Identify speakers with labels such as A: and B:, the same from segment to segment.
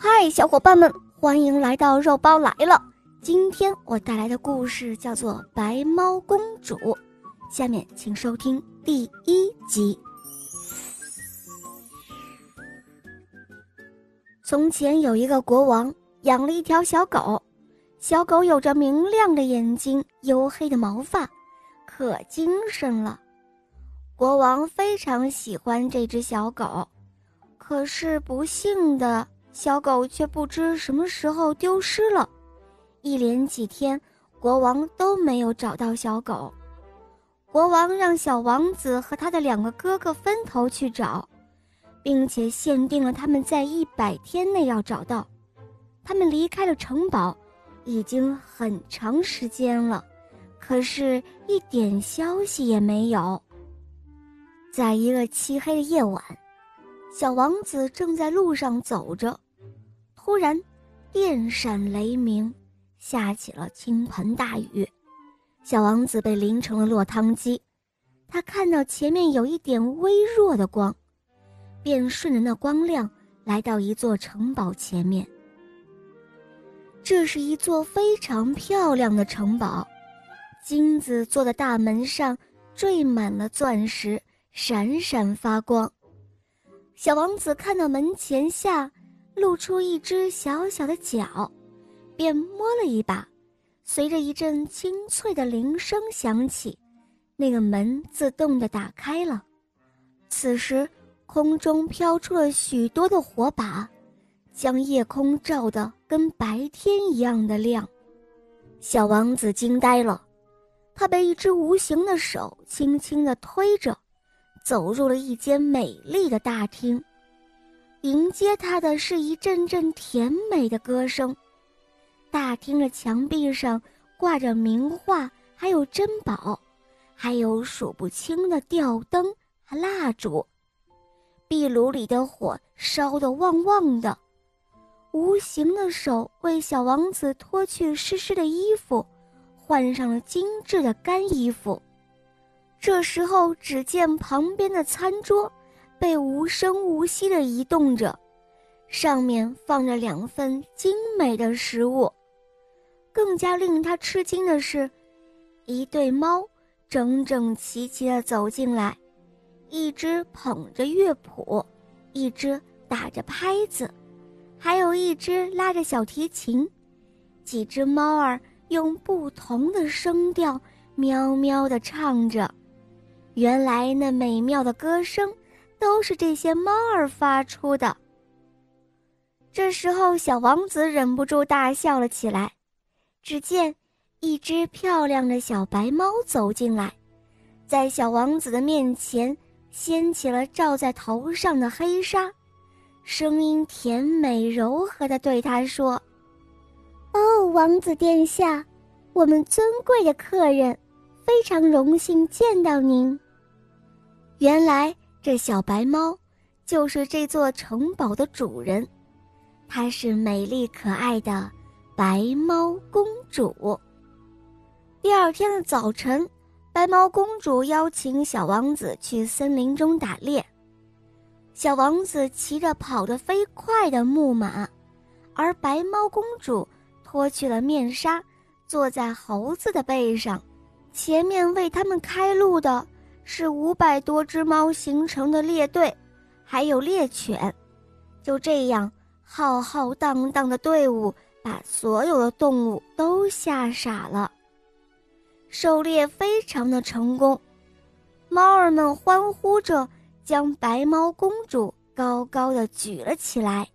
A: 嗨，小伙伴们，欢迎来到肉包来了。今天我带来的故事叫做《白猫公主》，下面请收听第一集。从前有一个国王，养了一条小狗，小狗有着明亮的眼睛、黝黑的毛发，可精神了。国王非常喜欢这只小狗，可是不幸的。小狗却不知什么时候丢失了，一连几天，国王都没有找到小狗。国王让小王子和他的两个哥哥分头去找，并且限定了他们在一百天内要找到。他们离开了城堡，已经很长时间了，可是一点消息也没有。在一个漆黑的夜晚，小王子正在路上走着。突然，电闪雷鸣，下起了倾盆大雨，小王子被淋成了落汤鸡。他看到前面有一点微弱的光，便顺着那光亮来到一座城堡前面。这是一座非常漂亮的城堡，金子做的大门上缀满了钻石，闪闪发光。小王子看到门前下。露出一只小小的脚，便摸了一把，随着一阵清脆的铃声响起，那个门自动的打开了。此时，空中飘出了许多的火把，将夜空照得跟白天一样的亮。小王子惊呆了，他被一只无形的手轻轻地推着，走入了一间美丽的大厅。迎接他的是一阵阵甜美的歌声，大厅的墙壁上挂着名画，还有珍宝，还有数不清的吊灯和蜡烛。壁炉里的火烧得旺旺的，无形的手为小王子脱去湿湿的衣服，换上了精致的干衣服。这时候，只见旁边的餐桌。被无声无息地移动着，上面放着两份精美的食物。更加令他吃惊的是，一对猫整整齐齐地走进来，一只捧着乐谱，一只打着拍子，还有一只拉着小提琴。几只猫儿用不同的声调喵喵地唱着。原来那美妙的歌声。都是这些猫儿发出的。这时候，小王子忍不住大笑了起来。只见一只漂亮的小白猫走进来，在小王子的面前掀起了罩在头上的黑纱，声音甜美柔和地对他说：“
B: 哦，王子殿下，我们尊贵的客人，非常荣幸见到您。
A: 原来。”这小白猫就是这座城堡的主人，她是美丽可爱的白猫公主。第二天的早晨，白猫公主邀请小王子去森林中打猎。小王子骑着跑得飞快的木马，而白猫公主脱去了面纱，坐在猴子的背上，前面为他们开路的。是五百多只猫形成的猎队，还有猎犬。就这样，浩浩荡荡的队伍把所有的动物都吓傻了。狩猎非常的成功，猫儿们欢呼着将白猫公主高高的举了起来。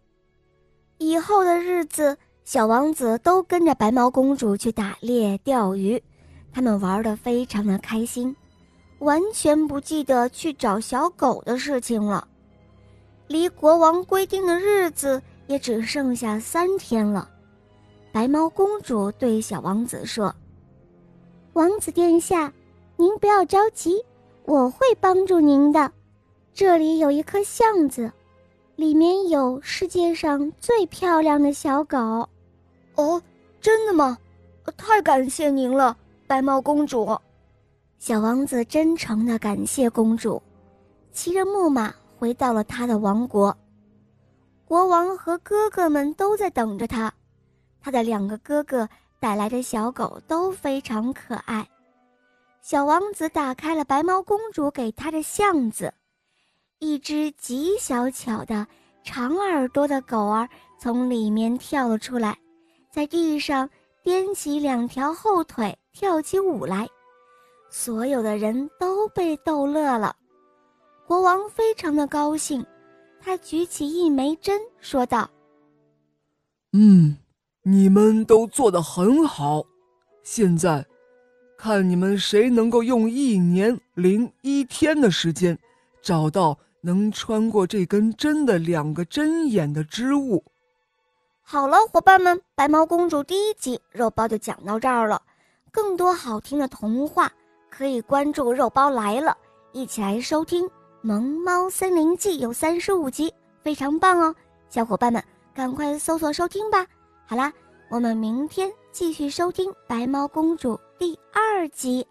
A: 以后的日子，小王子都跟着白猫公主去打猎、钓鱼，他们玩的非常的开心。完全不记得去找小狗的事情了，离国王规定的日子也只剩下三天了。白猫公主对小王子说：“
B: 王子殿下，您不要着急，我会帮助您的。这里有一颗巷子，里面有世界上最漂亮的小狗。”
A: 哦，真的吗？太感谢您了，白猫公主。小王子真诚地感谢公主，骑着木马回到了他的王国。国王和哥哥们都在等着他。他的两个哥哥带来的小狗都非常可爱。小王子打开了白毛公主给他的巷子，一只极小巧的长耳朵的狗儿从里面跳了出来，在地上颠起两条后腿，跳起舞来。所有的人都被逗乐了。国王非常的高兴，他举起一枚针，说道：“
C: 嗯，你们都做得很好。现在，看你们谁能够用一年零一天的时间，找到能穿过这根针的两个针眼的织物。”
A: 好了，伙伴们，《白毛公主》第一集肉包就讲到这儿了。更多好听的童话，可以关注“肉包来了”，一起来收听。《萌猫森林记》有三十五集，非常棒哦！小伙伴们，赶快搜索收听吧。好啦，我们明天继续收听《白猫公主》第二集。